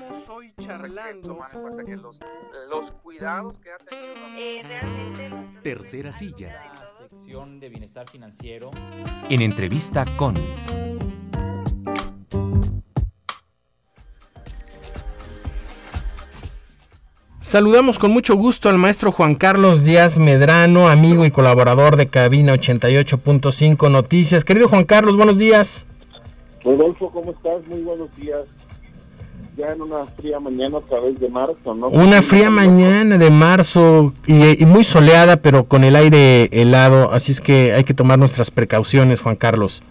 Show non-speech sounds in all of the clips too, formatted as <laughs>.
Estamos hoy charlando. Tomar en que los, los cuidados que ha tenido. Eh, realmente. Tercera silla. La sección de bienestar financiero. En entrevista con. Saludamos con mucho gusto al maestro Juan Carlos Díaz Medrano, amigo y colaborador de Cabina 88.5 Noticias. Querido Juan Carlos, buenos días. Rodolfo, ¿cómo estás? Muy buenos días. Ya en una fría mañana a través de marzo, ¿no? Una fría mañana de marzo y, y, muy soleada, pero con el aire helado, así es que hay que tomar nuestras precauciones, Juan Carlos.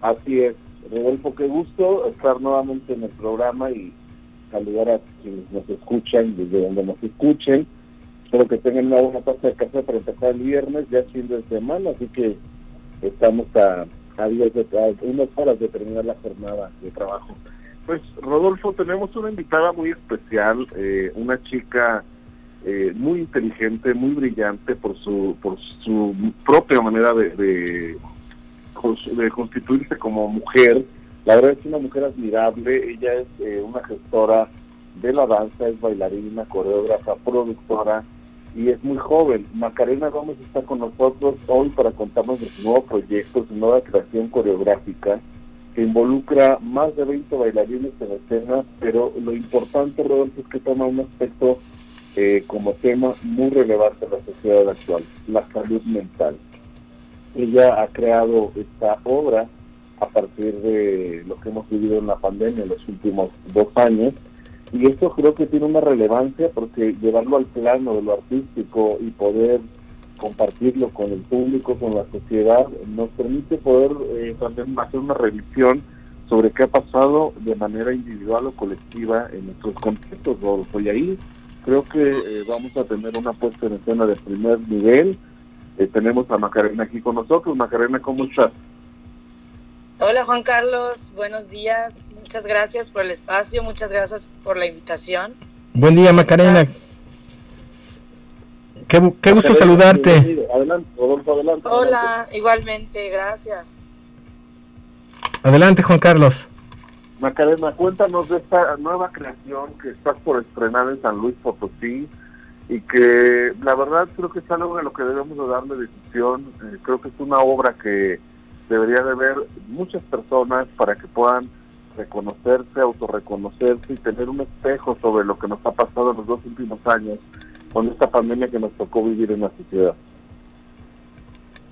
Así es. Rodolfo, qué gusto estar nuevamente en el programa y saludar a quienes nos escuchan, desde donde nos escuchen. Espero que tengan una buena taza de café para empezar el viernes, ya fin de semana, así que estamos a, a, días de, a unas horas de terminar la jornada de trabajo. Pues Rodolfo, tenemos una invitada muy especial, eh, una chica eh, muy inteligente, muy brillante por su por su propia manera de, de, constituirse como mujer, la verdad es una mujer admirable, ella es eh, una gestora de la danza, es bailarina, coreógrafa, productora y es muy joven. Macarena Gómez está con nosotros hoy para contarnos de su nuevo proyecto, su nueva creación coreográfica que involucra más de 20 bailarines en escena, pero lo importante, Rodolfo, es que toma un aspecto eh, como tema muy relevante en la sociedad actual, la salud mental. Ella ha creado esta obra a partir de lo que hemos vivido en la pandemia en los últimos dos años. Y esto creo que tiene una relevancia porque llevarlo al plano de lo artístico y poder compartirlo con el público, con la sociedad, nos permite poder eh, también hacer una revisión sobre qué ha pasado de manera individual o colectiva en nuestros contextos, Rodolfo. Y ahí creo que eh, vamos a tener una puesta en escena de primer nivel. Eh, tenemos a Macarena aquí con nosotros. Macarena, ¿cómo estás? Hola Juan Carlos, buenos días. Muchas gracias por el espacio, muchas gracias por la invitación. Buen día Macarena. Qué, qué gusto saludarte. Adelante, Rodolfo, adelante. Hola, igualmente, gracias. Adelante Juan Carlos. Macarena, cuéntanos de esta nueva creación que estás por estrenar en San Luis Potosí y que la verdad creo que es algo de lo que debemos de darle difusión. Eh, creo que es una obra que debería de ver muchas personas para que puedan reconocerse, autorreconocerse y tener un espejo sobre lo que nos ha pasado en los dos últimos años con esta pandemia que nos tocó vivir en la sociedad.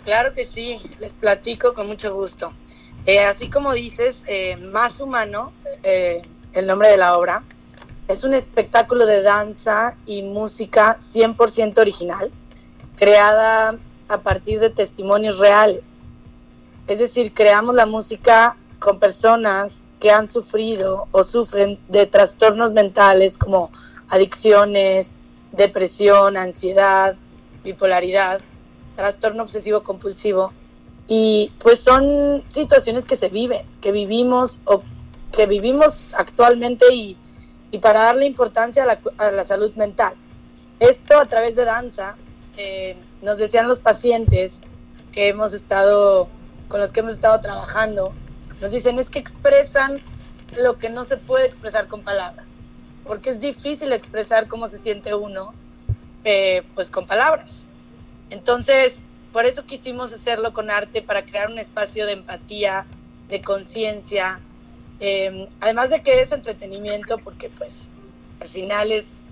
Claro que sí, les platico con mucho gusto. Eh, así como dices, eh, Más Humano, eh, el nombre de la obra, es un espectáculo de danza y música 100% original, creada a partir de testimonios reales es decir, creamos la música con personas que han sufrido o sufren de trastornos mentales como adicciones, depresión, ansiedad, bipolaridad, trastorno obsesivo compulsivo. Y pues son situaciones que se viven, que vivimos o que vivimos actualmente y, y para darle importancia a la, a la, salud mental. Esto a través de danza, nos decían los pacientes que hemos estado con los que hemos estado trabajando, nos dicen es que expresan lo que no se puede expresar con palabras, porque es difícil expresar cómo se siente uno, eh, pues con palabras. Entonces, por eso quisimos hacerlo con arte, para crear un espacio de empatía, de conciencia, eh, además de que es entretenimiento, porque pues al final es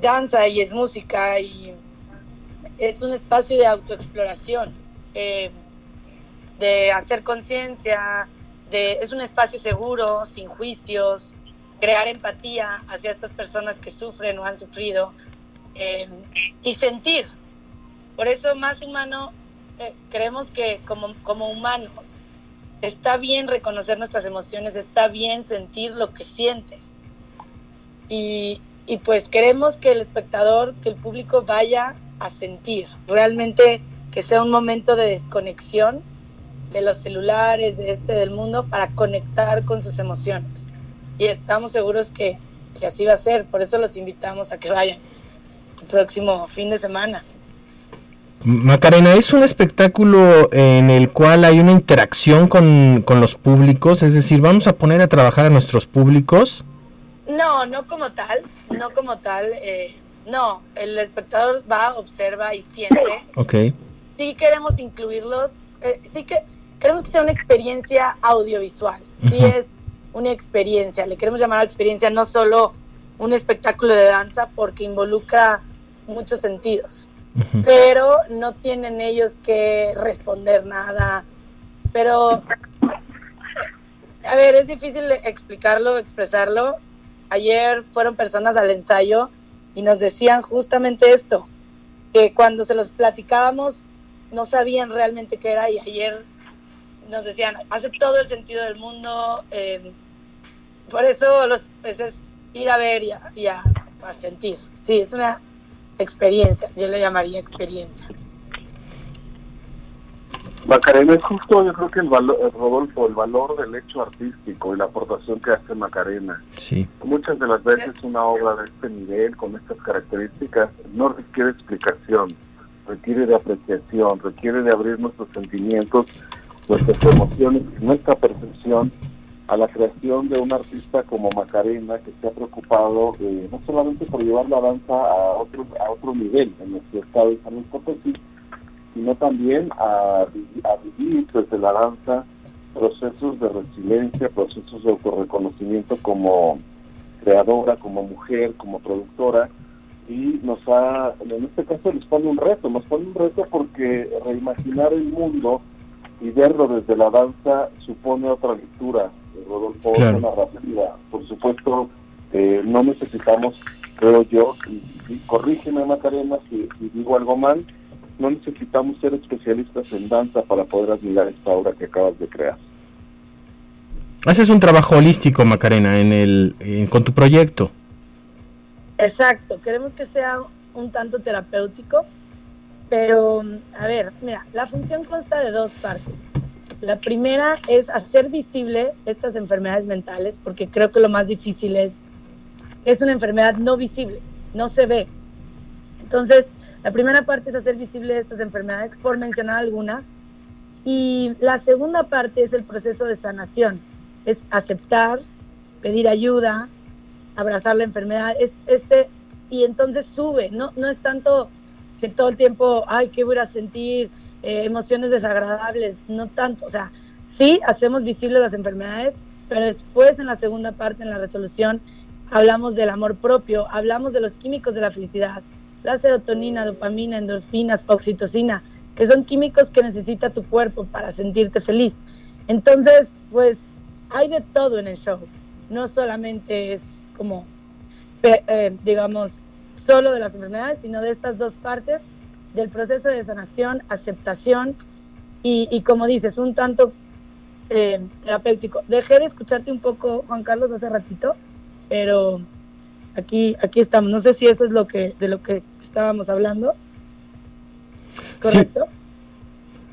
danza y es música y es un espacio de autoexploración. Eh, de hacer conciencia, de es un espacio seguro, sin juicios, crear empatía hacia estas personas que sufren o han sufrido eh, y sentir. Por eso más humano, eh, creemos que como, como humanos está bien reconocer nuestras emociones, está bien sentir lo que sientes. Y, y pues queremos que el espectador, que el público vaya a sentir, realmente que sea un momento de desconexión de los celulares, de este del mundo, para conectar con sus emociones. Y estamos seguros que, que así va a ser, por eso los invitamos a que vayan el próximo fin de semana. Macarena, ¿es un espectáculo en el cual hay una interacción con, con, los públicos? Es decir, ¿vamos a poner a trabajar a nuestros públicos? No, no como tal, no como tal. eh, no, el espectador va, observa y siente. Ok. Sí queremos incluirlos, eh, sí que queremos que sea una experiencia audiovisual. Sí es una experiencia, le queremos llamar a la experiencia no solo un espectáculo de danza porque involucra muchos sentidos, Ujú. pero no tienen ellos que responder nada. Pero, a ver, es difícil explicarlo, expresarlo. Ayer fueron personas al ensayo y nos decían justamente esto, que cuando se los platicábamos no sabían realmente qué era y ayer nos decían, hace todo el sentido del mundo, eh, por eso los, pues, es ir a ver y a, y a- a sentir. Sí, es una experiencia, yo le llamaría experiencia. Macarena, es justo yo creo que el valor, eh, Rodolfo, el valor del hecho artístico y la aportación que hace Macarena. Sí. Muchas de las veces una obra de este nivel, con estas características, no requiere explicación, requiere de apreciación, requiere de abrir nuestros sentimientos, nuestras emociones, nuestra percepción a la creación de un artista como Macarena que se ha preocupado eh, no solamente por llevar la danza a otro, a otro nivel en nuestro estado de San Luis Potosí, sino también a, a vivir desde la danza procesos de resiliencia, procesos de autorreconocimiento como creadora, como mujer, como productora, y nos ha, en este caso les pone un reto, nos pone un reto porque reimaginar el mundo y verlo desde la danza supone otra lectura, Rodolfo, Claro. otra narrativa. Por supuesto, eh, no necesitamos, creo yo, y, y corrígeme Macarena si, si digo algo mal, no necesitamos ser especialistas en danza para poder admirar esta obra que acabas de crear. Haces un trabajo holístico, Macarena, en el, en- con tu proyecto. Exacto, queremos que sea un tanto terapéutico, pero a ver, mira, la función consta de dos partes. La primera es hacer visible estas enfermedades mentales, porque creo que lo más difícil es, es una enfermedad no visible, no se ve. Entonces, la primera parte es hacer visible estas enfermedades, por mencionar algunas, y la segunda parte es el proceso de sanación, es aceptar, pedir ayuda, abrazar la enfermedad, es este, y entonces sube, no, no es tanto que todo el tiempo, ay, ¿qué voy a sentir? Eh, emociones desagradables, no tanto, o sea, sí hacemos visibles las enfermedades, pero después en la segunda parte, en la resolución, hablamos del amor propio, hablamos de los químicos de la felicidad, la serotonina, dopamina, endorfinas, oxitocina, que son químicos que necesita tu cuerpo para sentirte feliz. Entonces, pues hay de todo en el show, no solamente es como, eh, digamos, solo de las enfermedades, sino de estas dos partes del proceso de sanación, aceptación y, y como dices, un tanto eh, terapéutico. Dejé de escucharte un poco, Juan Carlos, hace ratito, pero aquí, aquí estamos. No sé si eso es lo que, de lo que estábamos hablando. Sí. ¿Correcto?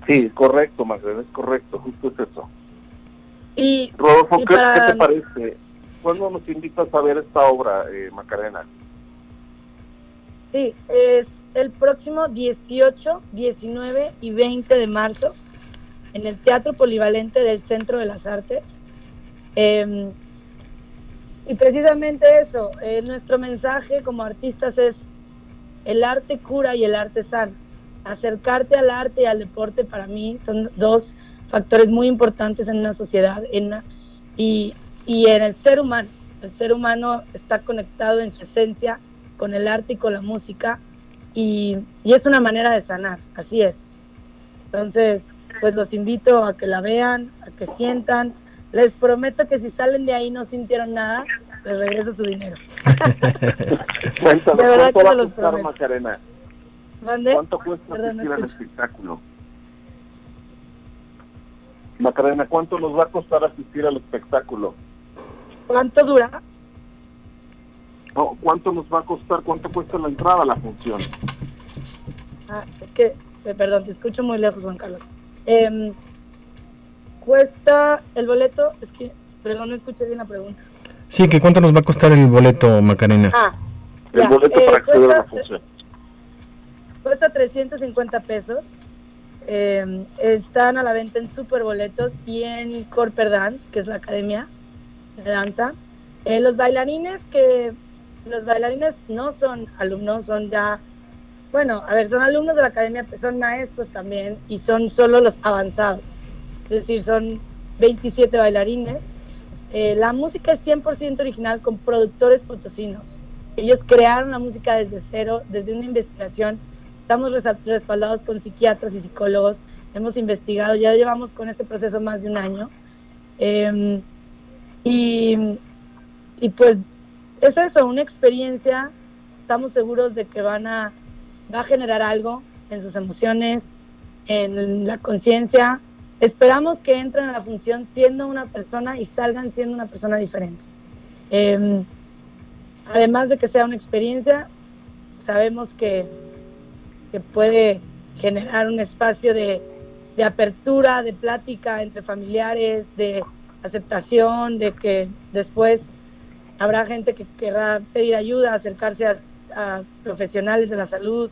Sí, correcto, Magdalena, es correcto, justo es eso. Y Rodolfo, Y ¿qué, para- qué te parece? ¿Cuándo nos invitas a ver esta obra, eh, Macarena? Sí, es el próximo 18, 19 y 20 de marzo en el Teatro Polivalente del Centro de las Artes. Eh, y precisamente eso, eh, nuestro mensaje como artistas es el arte cura y el arte sana. Acercarte al arte y al deporte para mí son dos factores muy importantes en una sociedad en y, y en el ser humano. El ser humano está conectado en su esencia con el arte y con la música y, y es una manera de sanar, así es. Entonces, pues los invito a que la vean, a que sientan. Les prometo que si salen de ahí no sintieron nada, les regreso su dinero. <laughs> Cuéntanos, De verdad ¿cuánto que va los costar, prometo. Macarena? ¿Cuánto cuesta Perdón, asistir al espectáculo? Macarena, ¿cuánto nos va a costar asistir al espectáculo? ¿Cuánto dura? No, ¿Cuánto nos va a costar? ¿Cuánto cuesta la entrada a la función? Ah, es que, eh, perdón, te escucho muy lejos, Juan Carlos. Em, cuesta el boleto, es que, perdón, no escuché bien la pregunta. Sí, que cuánto nos va a costar el boleto, Macarena. Ah, El ya, boleto eh, para acceder a la función. Cuesta 350 pesos. Eh, están a la venta en Super Boletos y en Corper Dance, que es la academia de danza. Eh, los bailarines que los bailarines no son alumnos, son ya, bueno, a ver, son alumnos de la academia, son maestros también y son solo los avanzados. Es decir, son 27 bailarines. Eh, la música es 100% original con productores potosinos. Ellos crearon la música desde cero, desde una investigación. Estamos respaldados con psiquiatras y psicólogos. Hemos investigado, ya llevamos con este proceso más de un año. Em, y, y pues es eso, una experiencia. Estamos seguros de que van a, va a generar algo en sus emociones, en la conciencia. Esperamos que entren a la función siendo una persona y salgan siendo una persona diferente. Em, además de que sea una experiencia, sabemos que, que puede generar un espacio de, de apertura, de plática entre familiares, de aceptación, de que después habrá gente que querrá pedir ayuda, acercarse a, profesionales de la salud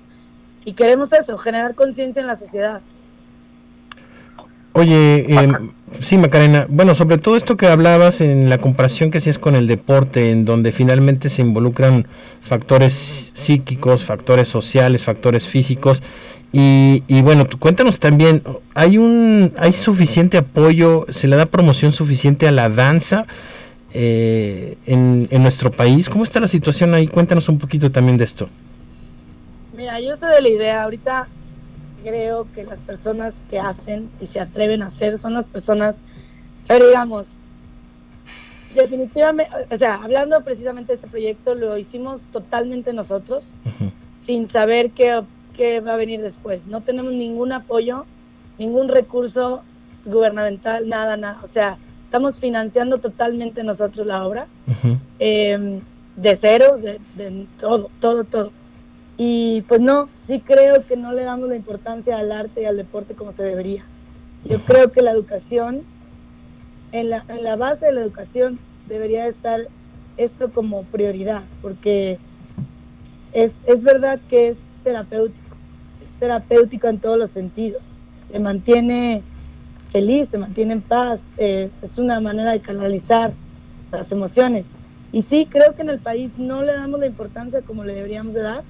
y queremos eso, generar conciencia en la sociedad. Oye, eh, sí, Macarena, bueno, sobre todo esto que hablabas en la comparación que hacías con el deporte, en donde finalmente se involucran factores psíquicos, factores sociales, factores físicos, y, y bueno, cuéntanos también, ¿hay, un, ¿hay suficiente apoyo, se le da promoción suficiente a la danza? Eh, en, en, nuestro país. ¿Cómo está la situación ahí? Cuéntanos un poquito también de esto. Mira, yo soy de la idea, ahorita creo que las personas que hacen y se atreven a hacer son las personas, pero digamos, definitivamente, o sea, hablando precisamente de este proyecto, lo hicimos totalmente nosotros, uh -huh. sin saber qué, qué va a venir después. No tenemos ningún apoyo, ningún recurso gubernamental, nada, nada. O sea, estamos financiando totalmente nosotros la obra, uh -huh. eh, de cero, de, de, todo, todo, todo. Y pues no, sí creo que no le damos la importancia al arte y al deporte como se debería. Yo uh -huh. creo que la educación, en la, en la base de la educación debería estar esto como prioridad, porque es, es verdad que es terapéutico, es terapéutico en todos los sentidos, te mantiene feliz, te mantiene en paz, eh, es una manera de canalizar las emociones. Y sí, creo que en el país no le damos la importancia como le deberíamos de dar,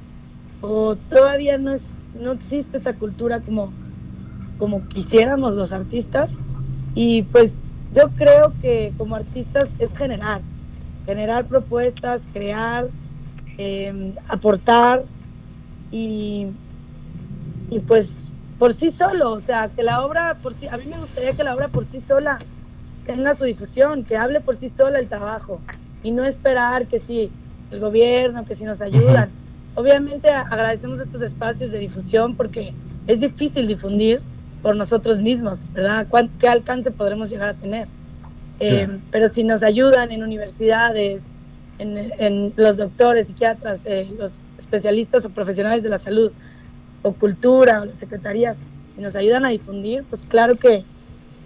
o todavía no, es, no existe esta cultura como, como quisiéramos los artistas. Y pues yo creo que como artistas es generar, generar propuestas, crear, eh, aportar y, y pues por sí solo, o sea, que la obra por sí, a mí me gustaría que la obra por sí sola tenga su difusión, que hable por sí sola el trabajo y no esperar que si el gobierno, que si nos ayudan. Obviamente agradecemos estos espacios de difusión porque es difícil difundir por nosotros mismos, ¿verdad? ¿Qué alcance podremos llegar a tener? Eh, pero si nos ayudan en universidades, en, en los doctores, psiquiatras, eh, los especialistas o profesionales de la salud, o cultura o las secretarías y nos ayudan a difundir, pues claro que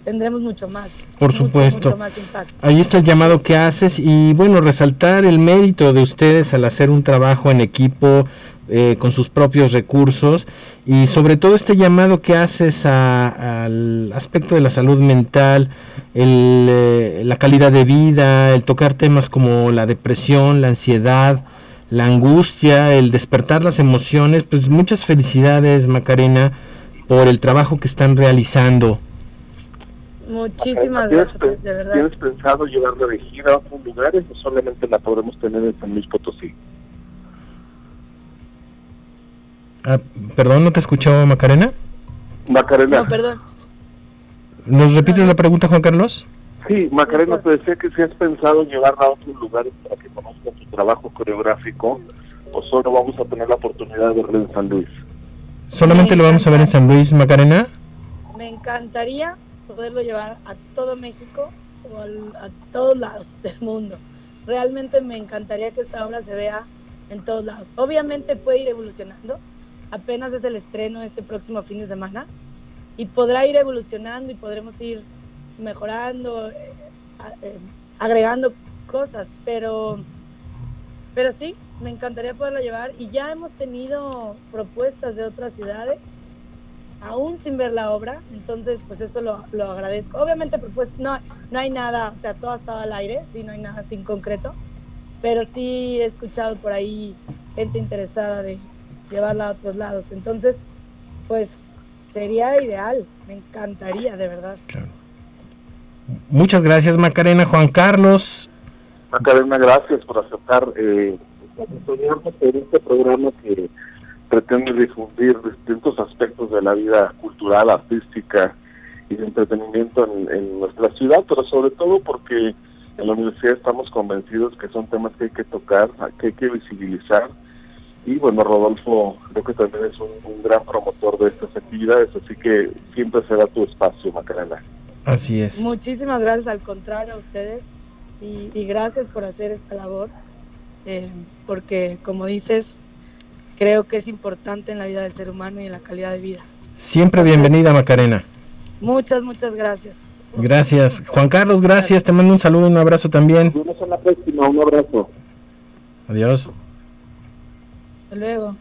tendremos mucho más. Por supuesto. Mucho más impacto. Ahí está el llamado que haces y bueno, resaltar el mérito de ustedes al hacer un trabajo en equipo eh, con sus propios recursos y sobre todo este llamado que haces a, al aspecto de la salud mental, el, eh, la calidad de vida, el tocar temas como la depresión, la ansiedad, la angustia, el despertar las emociones, pues muchas felicidades Macarena por el trabajo que están realizando. Muchísimas gracias, de verdad. ¿Tienes pensado llevarla de gira a otros lugares o solamente la podremos tener en San Luis Potosí? Ah, perdón, ¿no te escuchó Macarena? Macarena. No, perdón. ¿Nos repites la pregunta, Juan Carlos? Sí, Macarena, te decía que si has pensado llevarla a otros lugares para que conozcan tu trabajo coreográfico o solo vamos a tener la oportunidad de verlo en San Luis. ¿Solamente lo vamos a ver en San Luis, Macarena? Me encantaría poderlo llevar a todo México o al, a todos lados <laughs> del mundo. Realmente me encantaría que esta obra se vea en todos lados. Obviamente puede ir evolucionando, apenas es el estreno este próximo fin de semana y podrá ir evolucionando y podremos ir mejorando, eh, agregando cosas, pero, pero sí, me encantaría poderla llevar y ya hemos tenido propuestas de otras ciudades aún sin ver la obra, entonces pues eso lo, lo agradezco. Obviamente pues no, no hay nada, o sea, todo ha estado al aire, sí, no hay nada sin concreto, pero sí he escuchado por ahí gente interesada de llevarla a otros lados, entonces pues sería ideal, me encantaría, de verdad. Claro. Muchas gracias Macarena, Juan Carlos. Macarena, gracias por aceptar eh, este programa que pretende difundir distintos aspectos de la vida cultural, artística y de entretenimiento en, nuestra ciudad, pero sobre todo porque en la universidad estamos convencidos que son temas que hay que tocar, que hay que visibilizar. Y bueno, Rodolfo creo que también es un, gran promotor de estas actividades, así que siempre será tu espacio, Macarena. Así es. Muchísimas gracias, al contrario a ustedes, y, gracias por hacer esta labor, eh, porque como dices, creo que es importante en la vida del ser humano y en la calidad de vida. Siempre bienvenida, Macarena. Muchas, muchas gracias. Gracias. Juan Carlos, gracias. Te mando un saludo y un abrazo también. Nos vemos la próxima. Un abrazo. Adiós. Hasta luego.